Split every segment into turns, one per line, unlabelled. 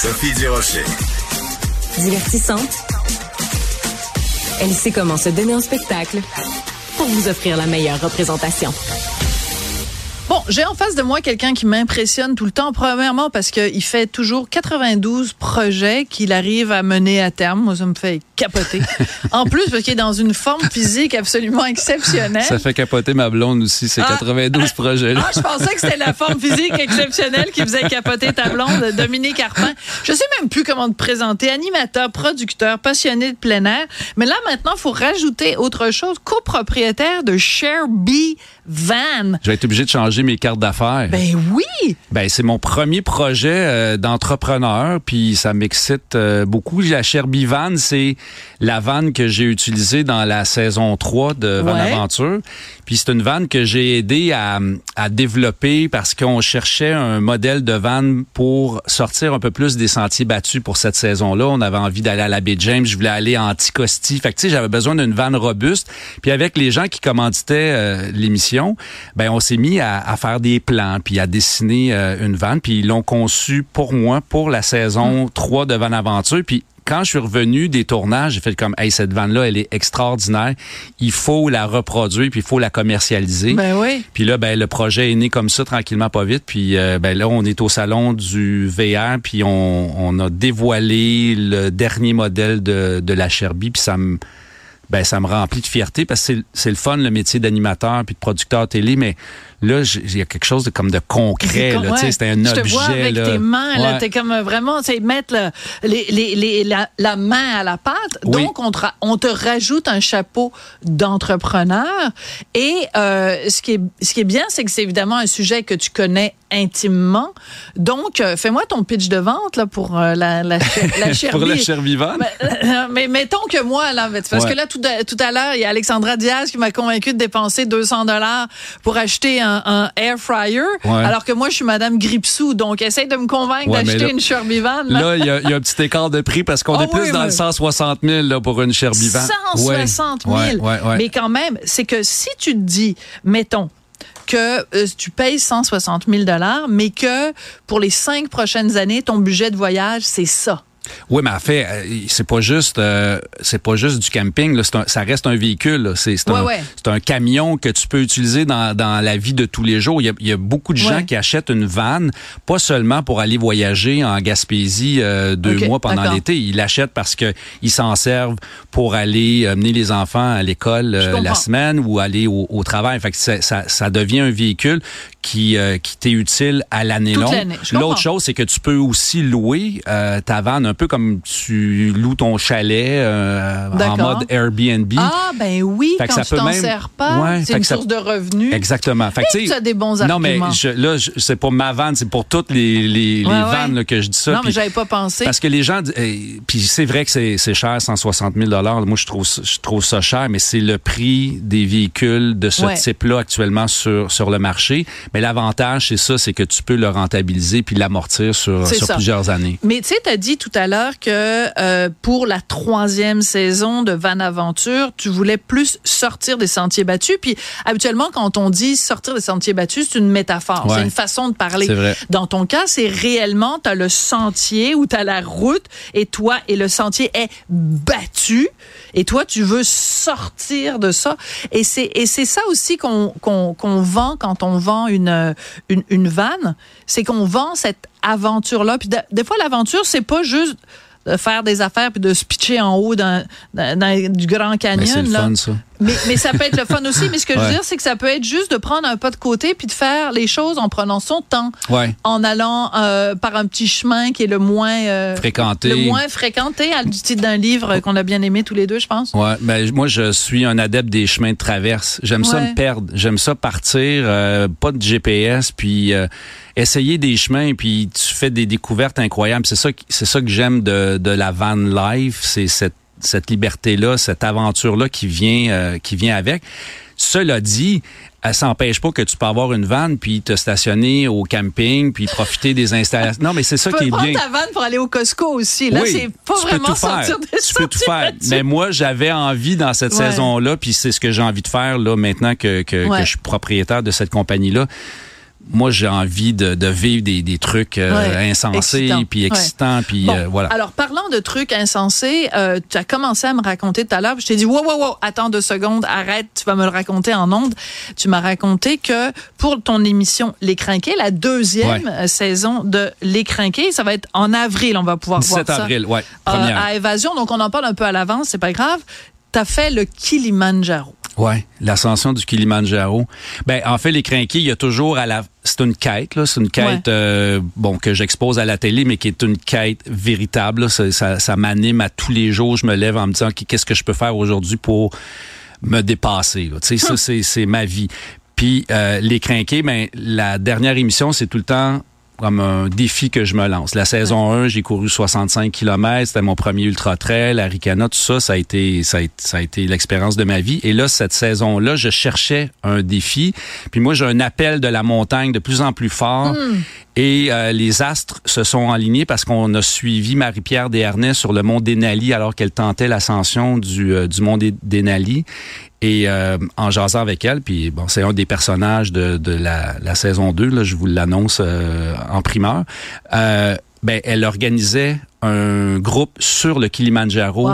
Sophie Durocher.
Divertissante. Elle sait comment se donner en spectacle pour vous offrir la meilleure représentation.
J'ai en face de moi quelqu'un qui m'impressionne tout le temps. Premièrement, parce qu'il fait toujours 92 projets qu'il arrive à mener à terme. Moi, ça me fait capoter. en plus, parce qu'il est dans une forme physique absolument exceptionnelle.
Ça fait capoter ma blonde aussi, ces 92 ah. projets-là.
Ah, je pensais que c'était la forme physique exceptionnelle qui faisait capoter ta blonde, Dominique Arpin. Je sais même plus comment te présenter. Animateur, producteur, passionné de plein air. Mais là, maintenant, il faut rajouter autre chose. Copropriétaire de Share B Van.
Je vais être obligé de changer mes cartes d'affaires.
Ben oui.
Ben c'est mon premier projet euh, d'entrepreneur, puis ça m'excite euh, beaucoup. La Sherby Van, c'est la vanne que j'ai utilisée dans la saison 3 de Van Aventure. Puis c'est une vanne que j'ai aidé à, à développer parce qu'on cherchait un modèle de van pour sortir un peu plus des sentiers battus pour cette saison-là. On avait envie d'aller à la baie James, je voulais aller à Anticosti. Fait que tu sais, j'avais besoin d'une vanne robuste. Puis avec les gens qui commanditaient euh, l'émission, ben on s'est mis à, à, faire des plans puis à dessiner euh, une vanne. Puis ils l'ont conçu pour moi pour la saison 3 de Van Aventure. Puis quand je suis revenu des tournages, j'ai fait comme, hey, cette vanne-là, elle est extraordinaire. Il faut la reproduire, puis il faut la commercialiser.
Ben oui.
Puis là, ben, le projet est né comme ça, tranquillement, pas vite. Puis euh, ben là, on est au salon du VR, puis on, on a dévoilé le dernier modèle de, de la Sherby, puis ça me ben ça me remplit de fierté parce que c'est le fun le métier d'animateur puis de producteur télé mais là il y a quelque chose de comme de concret là tu sais c'est un objet
je te vois avec tes mains là t'es comme vraiment c'est mettre les, les, les, la, la, main à la pâte. Donc on te, on te rajoute un chapeau d'entrepreneur. Et euh, ce qui est ce qui est bien c'est que c'est évidemment un sujet que tu connais intimement. Donc euh, fais-moi ton pitch de vente là pour euh, la la, la chair
pour la chair vivante
mais, mais, mettons que moi là parce que là tout, tout à l'heure il y a Alexandra Diaz qui m'a convaincu de dépenser 200 dollars pour acheter un un, air fryer, alors que moi, je suis Madame Gripsou. Donc, essaye de me convaincre d'acheter une Sherby Van.
Là, il y, a un petit écart de prix parce qu'on oh est plus dans le 160 000 là, pour une Sherby Van.
160 000. Mais quand même, c'est que si tu te dis, mettons, que euh, tu payes 160 000 mais que pour les cinq prochaines années, ton budget de voyage, c'est ça.
Oui, mais en fait, euh, c'est pas juste euh, c'est pas juste du camping. Là. Un, ça reste un véhicule. C'est un, un, camion que tu peux utiliser dans, dans la vie de tous les jours. Il y a, il y a beaucoup de gens qui achètent une vanne, pas seulement pour aller voyager en Gaspésie euh, deux mois pendant l'été. Ils l'achètent parce que ils s'en servent pour aller amener les enfants à l'école la semaine ou aller au, au travail. Fait que ça, ça, ça, devient un véhicule qui, qui t'est utile à l'année longue. L'autre chose, c'est que tu peux aussi louer ta vanne un peu comme tu loues ton chalet euh, en mode Airbnb.
Ah ben oui, fait quand ça tu t'en sers pas, c'est une source de revenus.
Exactement.
Fait que tu as des bons arguments.
Non mais je, là, c'est pour ma vanne, c'est pour toutes les, les, les vannes que je dis ça.
Non mais j'avais pas pensé.
Parce que les gens, eh, puis c'est vrai que c'est cher, 160 000 dollars. Moi je trouve je trouve ça cher, mais c'est le prix des véhicules de ce type-là actuellement sur sur le marché. Mais l'avantage c'est ça, c'est que tu peux le rentabiliser puis l'amortir sur sur plusieurs années.
Mais tu sais, tu as dit tout à l'heure que euh, pour la troisième saison de Van Aventure, tu voulais plus sortir des sentiers battus. Puis habituellement, quand on dit sortir des sentiers battus, c'est une métaphore, c'est une façon de parler. Dans ton cas, c'est réellement, tu as le sentier ou tu as la route et toi, et le sentier est battu et toi, tu veux sortir de ça. Et c'est et c'est ça aussi qu'on qu'on qu'on vend quand on vend une une, une vanne, c'est qu'on vend cette aventure là. Puis des fois, l'aventure, c'est pas juste de faire des affaires puis de se pitcher en haut dans, du Grand Canyon.
Mais c'est le fun, ça.
Mais, mais, ça peut être le fun aussi. Mais ce que je veux dire, c'est que ça peut être juste de prendre un pas de côté puis de faire les choses en prenant son temps.
Ouais.
En allant euh, par un petit chemin qui est le moins euh,
fréquenté.
Le moins fréquenté, du titre d'un livre qu'on a bien aimé tous les deux, je pense.
Ouais. Ben, moi, je suis un adepte des chemins de traverse. J'aime ça me perdre. J'aime ça partir, euh, pas de GPS, puis essayer des chemins, puis tu fais des découvertes incroyables. C'est ça, c'est ça que j'aime de, de la van life. C'est cette cette liberté-là, cette aventure-là qui vient, euh, qui vient avec. Cela dit, elle s'empêche pas que tu peux avoir une vanne puis te stationner au camping puis profiter des installations. Non, mais c'est ça qui est bien. Tu
peux ta vanne pour aller au Costco aussi. Là, c'est pas vraiment sortir des
Tu peux tout faire. Mais moi, j'avais envie dans cette saison-là, puis c'est ce que j'ai envie de faire là maintenant que, que, que je suis propriétaire de cette compagnie-là moi j'ai envie de, de, vivre des, des trucs euh, insensés puis excitants puis euh, voilà.
Alors parlant de trucs insensés, euh, tu as commencé à me raconter tout à l'heure, je t'ai dit wow wow wow, attends deux secondes, arrête, tu vas me le raconter en ondes. Tu m'as raconté que pour ton émission Les Crinqués, la deuxième saison de Les Crinqués, ça va être en avril, on va pouvoir voir ça.
avril, ouais,
à Évasion, donc on en parle un peu à l'avance, c'est pas grave. Tu as fait le Kilimanjaro.
Ouais, l'ascension du Kilimanjaro. Ben en fait les crinqués, il y a toujours à la c'est une quête là, c'est une quête euh, bon que j'expose à la télé mais qui est une quête véritable, Ça, ça, ça m'anime à tous les jours, je me lève en me disant qu'est-ce que je peux faire aujourd'hui pour me dépasser. Tu sais ça c'est c'est ma vie. Puis euh, les crinqués, ben la dernière émission, c'est tout le temps comme un défi que je me lance. La saison 1, j'ai couru 65 km, c'était mon premier ultra trail, la Ricana, tout ça, ça a été ça a, été l'expérience de ma vie et là cette saison-là, je cherchais un défi. Puis moi j'ai un appel de la montagne de plus en plus fort hmm. Et euh, les astres se sont alignés parce qu'on a suivi Marie-Pierre Desharnais sur le mont Denali alors qu'elle tentait l'ascension du euh, du mont Denali et euh, en jasant avec elle, puis bon, c'est un des personnages de, de la, la, saison 2, là, je vous l'annonce euh, en primeur. Euh, ben, elle organisait un groupe sur le Kilimanjaro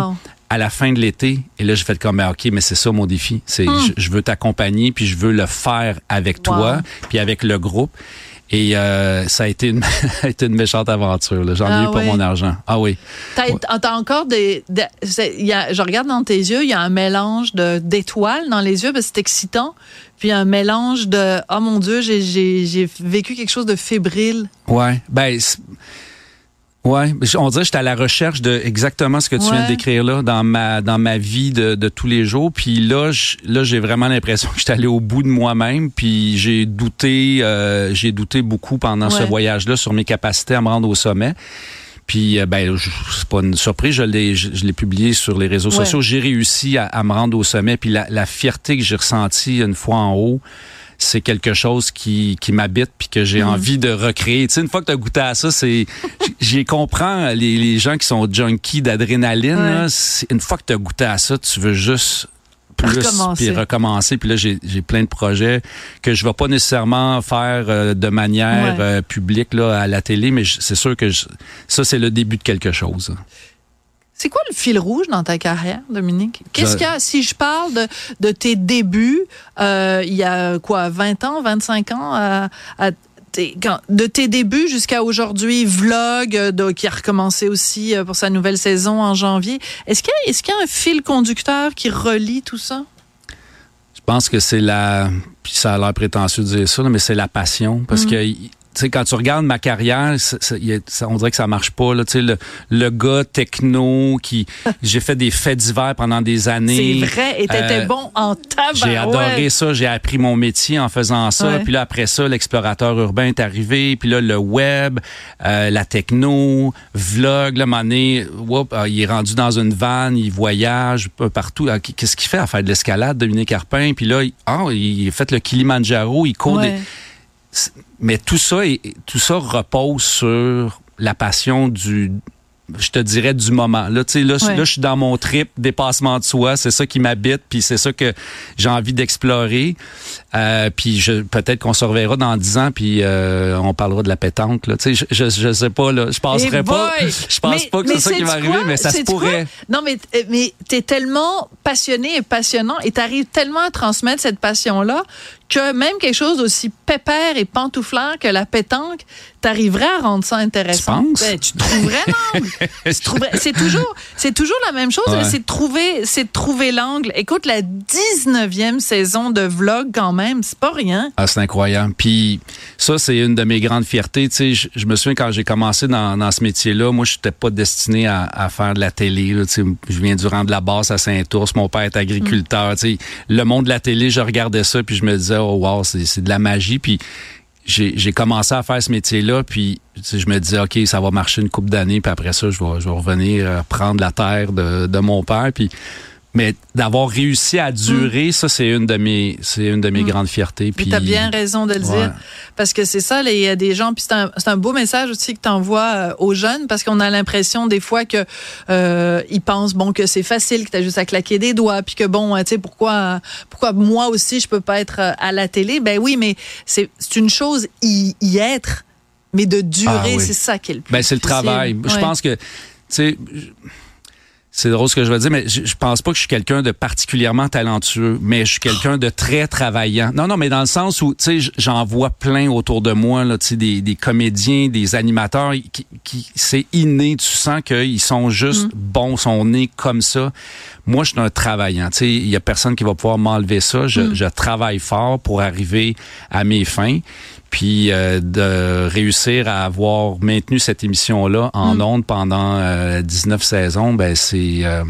à la fin de l'été. Et là, j'ai fait comme, ben, OK, mais c'est ça mon défi. C'est, hmm. je, veux t'accompagner, puis je veux le faire avec toi, puis avec le groupe. Et euh, ça a été une, une méchante aventure. J'en ai ah eu pour mon argent. Ah oui.
T'as as encore des... y a, je regarde dans tes yeux, il y a un mélange d'étoiles dans les yeux, parce que c'est excitant. Puis un mélange de... Oh mon Dieu, j'ai vécu quelque chose de fébrile.
Ouais. Ben... Ouais, on dirait que j'étais à la recherche de exactement ce que tu viens de décrire là dans ma dans ma vie de, de tous les jours. Puis là, là j'ai vraiment l'impression que j'étais allé au bout de moi-même. Puis j'ai douté, euh, j'ai douté beaucoup pendant ce voyage-là sur mes capacités à me rendre au sommet. Puis euh, ben c'est pas une surprise, je l'ai je, l'ai publié sur les réseaux sociaux. J'ai réussi à, à, me rendre au sommet. Puis la, la fierté que j'ai ressentie une fois en haut c'est quelque chose qui, qui m'habite puis que j'ai mhm. envie de recréer. Tu sais, une fois que tu as goûté à ça, c'est j'ai comprends les, les, gens qui sont junkies d'adrénaline. Une fois que tu as goûté à ça, tu veux juste plus puis recommencer puis là j'ai plein de projets que je vais pas nécessairement faire euh, de manière euh, publique là à la télé mais c'est sûr que ça c'est le début de quelque chose.
C'est quoi le fil rouge dans ta carrière, Dominique? Qu'est-ce qu'il y a, si je parle de, tes débuts, euh, il y a quoi, 20 ans, 25 ans, de tes débuts jusqu'à aujourd'hui, vlog euh, qui a recommencé aussi euh, pour sa nouvelle saison en janvier. Est-ce qu'il y, est y, a un fil conducteur qui relie tout ça?
Je pense que c'est la, puis ça a l'air prétentieux de dire ça, mais c'est la passion, parce mm. que sais, quand tu regardes ma carrière, on dirait que ça marche pas. Là, le, le gars techno qui, j'ai fait des faits divers pendant des années.
C'est vrai, et t'étais euh, bon en tabac.
J'ai adoré ça, j'ai appris mon métier en faisant ça. Puis là après ça, l'explorateur urbain est arrivé. Puis là le web, euh, la techno, vlog. Là, donné, euh, il est rendu dans une vanne, il voyage partout. Qu'est-ce qu'il fait à faire de l'escalade, Dominique Carpin Puis là, il, oh, il fait le Kilimanjaro, il court des mais tout ça, tout ça repose sur la passion du, je te dirais du moment. Là, tu sais, là, là, je suis dans mon trip dépassement de soi. C'est ça qui m'habite, puis c'est ça que j'ai envie d'explorer. Euh, puis je, peut-être qu'on se reverra dans dix ans, puis euh, on parlera de la pétanque. Là, tu sais, je, je, je sais pas. Là, je penserais pas. Je pense pas que c'est ça qui va arriver, mais ça se pourrait.
Non, mais mais t'es tellement passionné et passionnant, et t'arrives tellement à transmettre cette passion là que même quelque chose aussi pépère et pantouflard que la pétanque, t'arriverais à rendre ça intéressant.
Tu penses?
Ben, tu trouverais l'angle. c'est toujours, c'est toujours la même chose. C'est de trouver, c'est trouver l'angle. Écoute, la 19e saison de vlog quand même, c'est pas rien.
Ah, c'est incroyable. Puis ça, c'est une de mes grandes fiertés. Tu sais, je, me souviens quand j'ai commencé dans, dans ce métier-là, moi, je n'étais pas destiné à, à, faire de la télé. Là, tu sais, je viens du rang de la basse à Saint-Ours. Mon père est agriculteur. Tu sais, le monde de la télé, je regardais ça, puis je me disais, oh c'est de la magie. Puis j'ai commencé à faire ce métier-là, puis je me disais, OK, ça va marcher une couple d'années, puis après ça, je vais, je vais revenir euh, prendre la terre de, de mon père. Puis mais d'avoir réussi à durer, ça c'est une de mes c'est une de mes grandes fiertés.
Puis tu as bien raison de le dire parce que c'est ça il y a des gens puis c'est un, un beau message aussi que tu envoies euh, aux jeunes parce qu'on a l'impression des fois que euh, ils pensent bon que c'est facile que tu as juste à claquer des doigts puis que bon tu sais pourquoi pourquoi moi aussi je peux pas être euh, à la télé? Ben oui, mais c'est c'est une chose y, y être mais de durer, ah c'est ça qui est le plus
Ben c'est le travail. Je pense que tu sais c'est drôle ce que je veux dire, mais je, je pense pas que je suis quelqu'un de particulièrement talentueux, mais je suis quelqu'un de très travaillant. Non, non, mais dans le sens où, tu sais, j'en vois plein autour de moi, là, tu sais, des, des comédiens, des animateurs, qui, qui c'est inné, tu sens qu'ils sont juste mm. bons, sont nés comme ça. Moi, je suis un travaillant. Tu sais, il y a personne qui va pouvoir m'enlever ça. Je, mm. je travaille fort pour arriver à mes fins puis euh, de réussir à avoir maintenu cette émission-là en mm. ondes pendant euh, 19 saisons, ben c'est, euh,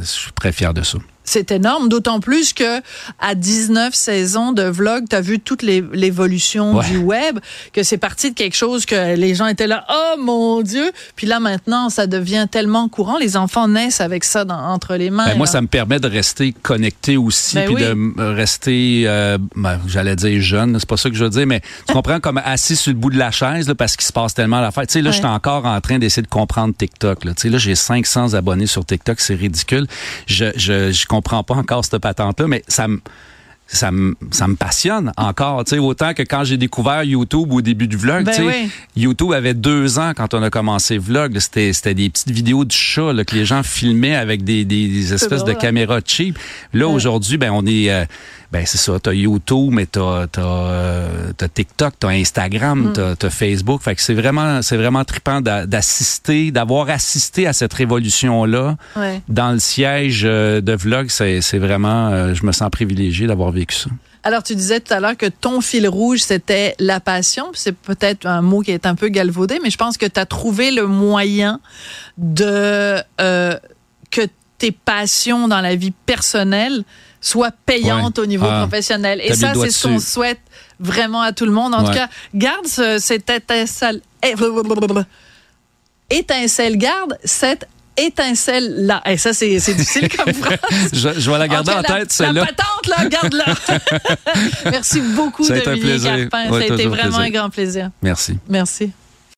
je suis très fier de ça
c'est énorme, d'autant plus que à 19 saisons de vlog, tu as vu toute l'évolution du web, que c'est parti de quelque chose que les gens étaient là, oh mon Dieu, puis là maintenant, ça devient tellement courant, les enfants naissent avec ça dans, entre les mains.
Ben, moi, ça me permet de rester connecté aussi, ben puis de rester, euh, ben, j'allais dire jeune, c'est pas ça que je veux dire, mais tu comprends, comme assis sur le bout de la chaise, là, parce qu'il se passe tellement l'affaire. Tu sais, là, je suis encore en train d'essayer de comprendre TikTok. Là, tu sais, là j'ai 500 abonnés sur TikTok, c'est ridicule. Je, je, je comprends pas encore cette patente-là, mais ça me ça me, ça me passionne encore. Tu sais, autant que quand j'ai découvert YouTube au début du vlog, ben tu sais, YouTube avait deux ans quand on a commencé vlog. C'était, c'était des petites vidéos du chat là, que les gens filmaient avec des, des, espèces de hein? caméras cheap. Là, aujourd'hui, ben on est... Euh, ben c'est ça, t'as YouTube, mais t'as as, euh, TikTok, t'as Instagram, mm. t'as Facebook. Fait que c'est vraiment c'est vraiment trippant d'assister, d'avoir assisté à cette révolution là dans le siège euh, de vlog. C'est vraiment, euh, je me sens privilégié d'avoir vécu ça.
Alors, tu disais tout à l'heure que ton fil rouge, c'était la passion. C'est peut-être un mot qui est un peu galvaudé, mais je pense que tu as trouvé le moyen de que tes passions dans la vie personnelle soit payante au niveau ah, professionnel. Et ça, c'est ce qu'on souhaite vraiment à tout le monde. En tout cas, garde cette étincelle. Eh, étincelle, garde cette étincelle-là. Et ça, c'est difficile comme phrase.
je, je, vais la garder en, tête, celle-là.
La patente, là, garde-la. Merci beaucoup, Dominique Carpin. ça a été vraiment un grand plaisir.
Merci.
Merci.